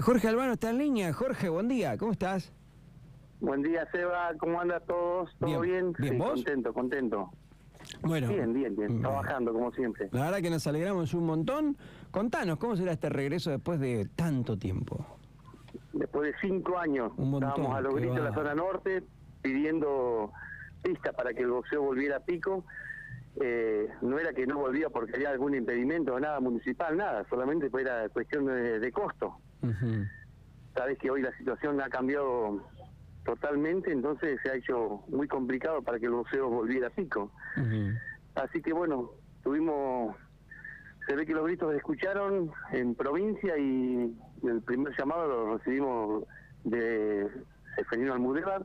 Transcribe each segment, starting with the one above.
Jorge Albano está en línea. Jorge, buen día, ¿cómo estás? Buen día, Seba, ¿cómo anda todos? ¿Todo bien? ¿Bien, vos? Contento, contento. Bueno. Bien, bien, bien, trabajando como siempre. La verdad que nos alegramos un montón. Contanos, ¿cómo será este regreso después de tanto tiempo? Después de cinco años, Un montón, estábamos a los gritos de la zona norte pidiendo pistas para que el boxeo volviera a pico. Eh, no era que no volvía porque había algún impedimento, nada municipal, nada, solamente era cuestión de, de costo. Sabes que hoy la situación ha cambiado totalmente, entonces se ha hecho muy complicado para que el boxeo volviera a pico. Así que bueno, tuvimos, se ve que los gritos se escucharon en provincia y, el primer llamado lo recibimos de Seferino Almudévar,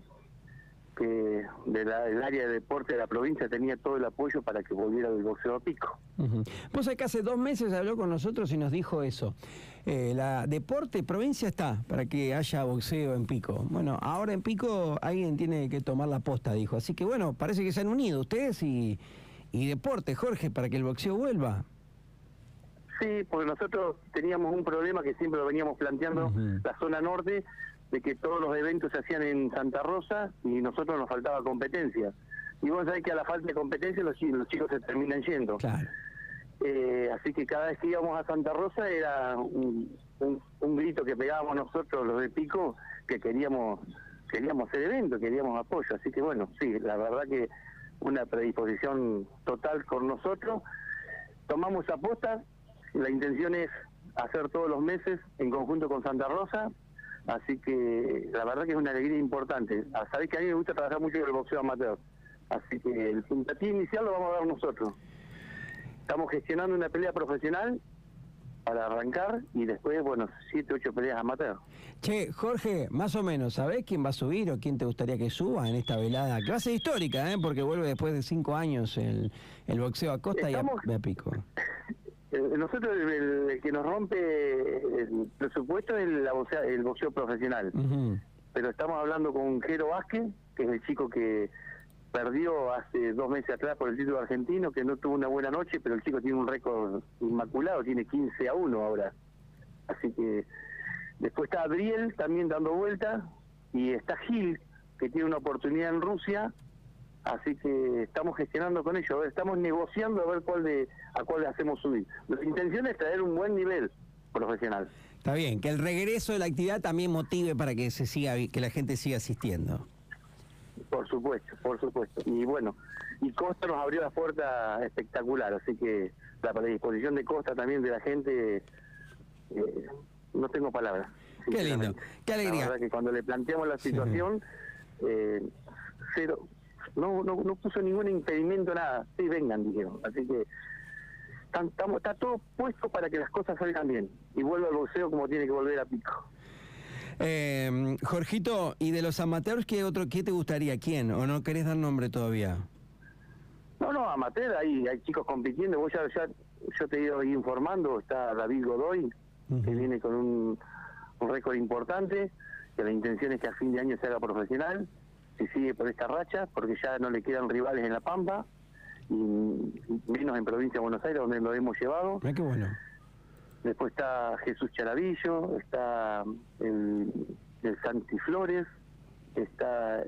que del área de deporte de la provincia tenía todo el apoyo para que volviera el boxeo a pico. Ujú. Vos sabés que hace dos meses habló con nosotros y nos dijo eso. Eh, la deporte provincia está para que haya boxeo en Pico. Bueno, ahora en Pico alguien tiene que tomar la posta, dijo. Así que bueno, parece que se han unido ustedes y, y deporte, Jorge, para que el boxeo vuelva. Sí, porque nosotros teníamos un problema que siempre lo veníamos planteando, la zona norte, de que todos los eventos se hacían en Santa Rosa y nosotros nos faltaba competencia. Y vos sabés que a la falta de competencia los, los chicos se terminan yendo. Claro. Eh, así que cada vez que íbamos a Santa Rosa era un, un- un grito que pegábamos nosotros, los de Pico, que queríamos queríamos hacer evento, queríamos apoyo. Así que bueno, sí, la verdad que una predisposición total con nosotros. Tomamos aposta, la intención es hacer todos los meses en conjunto con Santa Rosa, así que la verdad que es una alegría importante. Ah, Sabés que a mí me gusta trabajar mucho con el boxeo amateur, así que el puntapié inicial lo vamos a dar nosotros. Estamos gestionando una pelea profesional para arrancar y después, bueno, siete, ocho peleas amateur. Che, Jorge, más o menos, ¿sabés quién va a subir o quién te gustaría que suba en esta velada? Ser histórica, ¿eh? Porque vuelve después de cinco años el, el boxeo a costa Estamos- y a, a pico. Nosotros el, el- que nos rompe el presupuesto es el, la el boxeo profesional. Pero estamos hablando con Jero Vázquez, que es el chico que perdió hace dos meses atrás por el título argentino, que no tuvo una buena noche, pero el chico tiene un récord inmaculado, tiene 15 a 1 ahora. Así que después está Adriel también dando vuelta, y está Gil, que tiene una oportunidad en Rusia, así que estamos gestionando con ellos, estamos negociando a ver cuál de a cuál le hacemos subir. La intención es traer un buen nivel profesional. Está bien, que el regreso de la actividad también motive para que se siga, que la gente siga asistiendo. Por supuesto, por supuesto. Y bueno, y Costa nos abrió la puerta espectacular, así que la predisposición de Costa también de la gente, eh, no tengo palabras. Qué lindo, qué alegría. La verdad que cuando le planteamos la situación, eh, cero, no, no, no puso ningún impedimento, nada. Sí, vengan, dijeron. Así que estamos- está todo puesto para que las cosas salgan bien y vuelva al boxeo como tiene que volver a pico. Eh, Jorgito, ¿y de los amateurs qué otro, qué te gustaría? ¿Quién? ¿O no querés dar nombre todavía? No, no, amateur, ahí hay chicos compitiendo. Vos ya, ya- yo te he ido ahí informando, está David Godoy, que viene con un, un récord importante, que la intención es que a fin de año se haga profesional, si sigue por esta racha, porque ya no le quedan rivales en La Pampa, y menos en provincia de Buenos Aires, donde lo hemos llevado. Mirá qué bueno. Después está Jesús Charavillo, está el, el Santi Flores, está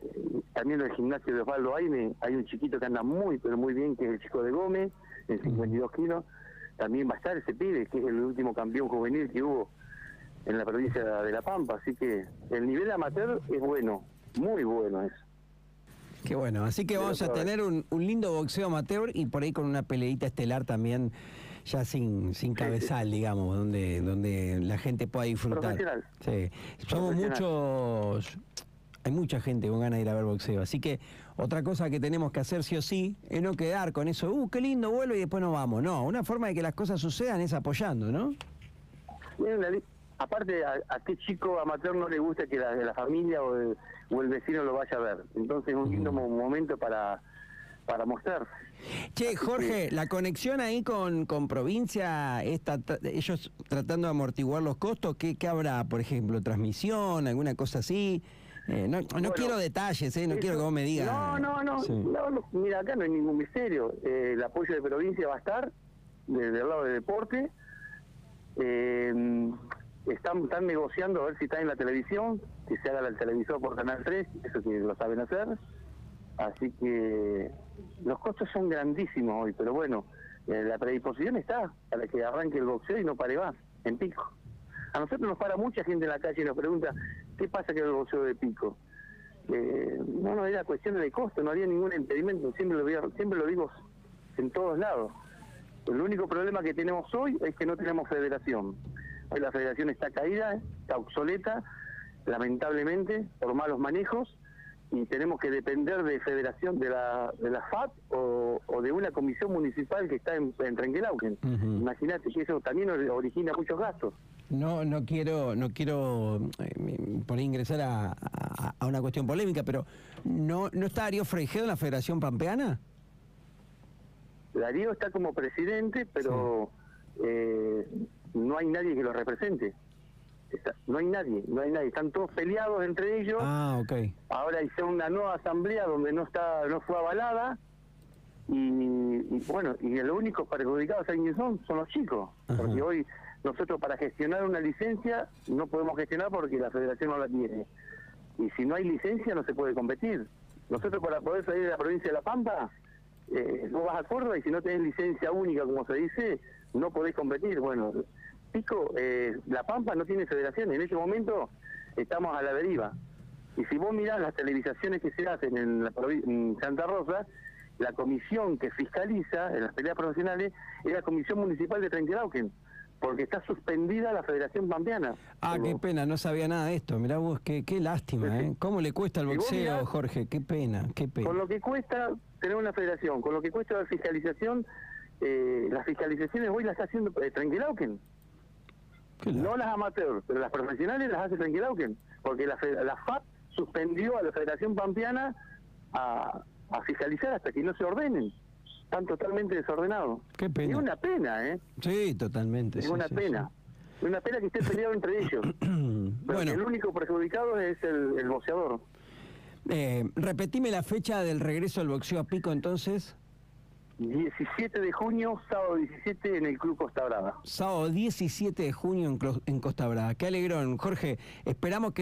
también el gimnasio de Osvaldo Aime, hay un chiquito que anda muy, pero muy bien, que es el chico de Gómez, en 52 kilos. También va a estar ese pibe, que es el último campeón juvenil que hubo en la provincia de La Pampa. Así que el nivel amateur es bueno, muy bueno es. Qué bueno. Así que Pero vamos a tener un, un lindo boxeo amateur y por ahí con una peleita estelar también, ya sin, sin cabezal, digamos, donde, donde la gente pueda disfrutar. Sí. Somos muchos. Hay mucha gente con ganas de ir a ver boxeo. Así que otra cosa que tenemos que hacer sí o sí es no quedar con eso, uh, qué lindo vuelo y después nos vamos. No, una forma de que las cosas sucedan es apoyando, ¿no? Li- aparte, a, a qué chico amateur no le gusta que la, la familia o el, o el vecino lo vaya a ver? Entonces es un lindo mo- momento para, para mostrar. Che, Jorge, la conexión ahí con, con provincia, esta, ellos tratando de amortiguar los costos, ¿qué, qué habrá, por ejemplo? ¿Transmisión, alguna cosa así? Eh, no no Bueno, quiero detalles, eh, no Eso- quiero que vos me digas. No, no, no, Sí. no, no, Mira, acá no hay ningún misterio. Eh, el apoyo de provincia va a estar desde el lado de deporte. Están, están negociando a ver si está en la televisión, que se haga el televisor por Canal 3, eso que lo saben hacer. Así que los costos son grandísimos hoy, pero bueno, eh, la predisposición está para que arranque el boxeo y no pare más, en pico. A nosotros nos para mucha gente en la calle y nos pregunta, ¿qué pasa que el boxeo de pico? Eh, no, no, era cuestión de costo, no había ningún impedimento, siempre lo, siempre lo digo en todos lados. El único problema que tenemos hoy es que no tenemos federación. Hoy la federación está caída, está obsoleta, lamentablemente, por malos manejos, y tenemos que depender de federación de la, de la FAT o, o de una comisión municipal que está en, en Trenquelauquen. Imagínate que eso también or- origina muchos gastos. No, no quiero, no quiero eh, por ahí ingresar a, a- a una cuestión polémica, pero ¿no, no está Darío Freijedo en la Federación Pampeana? Darío está como presidente, pero eh, no hay nadie que lo represente. Está- no hay nadie, no hay nadie. Están todos peleados entre ellos. Ah. Ahora hicieron una nueva asamblea donde no está, no fue avalada. Y, y bueno, y los únicos perjudicados ¿saben quiénes son? Son los chicos. Ajá. Porque hoy nosotros para gestionar una licencia no podemos gestionar porque la federación no la tiene. Y si no hay licencia no se puede competir. Nosotros para poder salir de la provincia de La Pampa, eh, no vas a Córdoba y si no tenés licencia única, como se dice, no podés competir. Bueno, Pico, eh, La Pampa no tiene federación. En este momento estamos a la deriva. Y si vos mirás las televisaciones que se hacen en, la en Santa Rosa, la comisión que fiscaliza en las peleas profesionales es la Comisión Municipal de Trenquelauquen, porque está suspendida la Federación Pampeana. Ah, qué pena, no sabía nada de esto. Mirá vos, qué, qué lástima, ¿eh? ¿Cómo le cuesta vos boxeo, mirás- Jorge? Qué pena, qué pena. Con lo que cuesta tener una federación, con lo que cuesta la fiscalización, eh, las fiscalizaciones hoy las está haciendo eh, Trenquelauquen. No las amateurs, pero las profesionales las hace Trenquelauquen, porque la, la FAP suspendió a la Federación Pampeana a, a fiscalizar hasta que no se ordenen. Están totalmente desordenados. Qué pena. Es una pena, ¿eh? Sí, totalmente. Es sí, una sí, pena. Es una pena que esté peleado entre ellos. bueno, el único perjudicado es el, el boxeador. eh, repetime la fecha del regreso del boxeo a pico entonces. 17 de junio, sábado 17 en el Club Costa Brava. Sábado 17 de junio en, en Costa Brava. Qué alegrón, Jorge. Esperamos que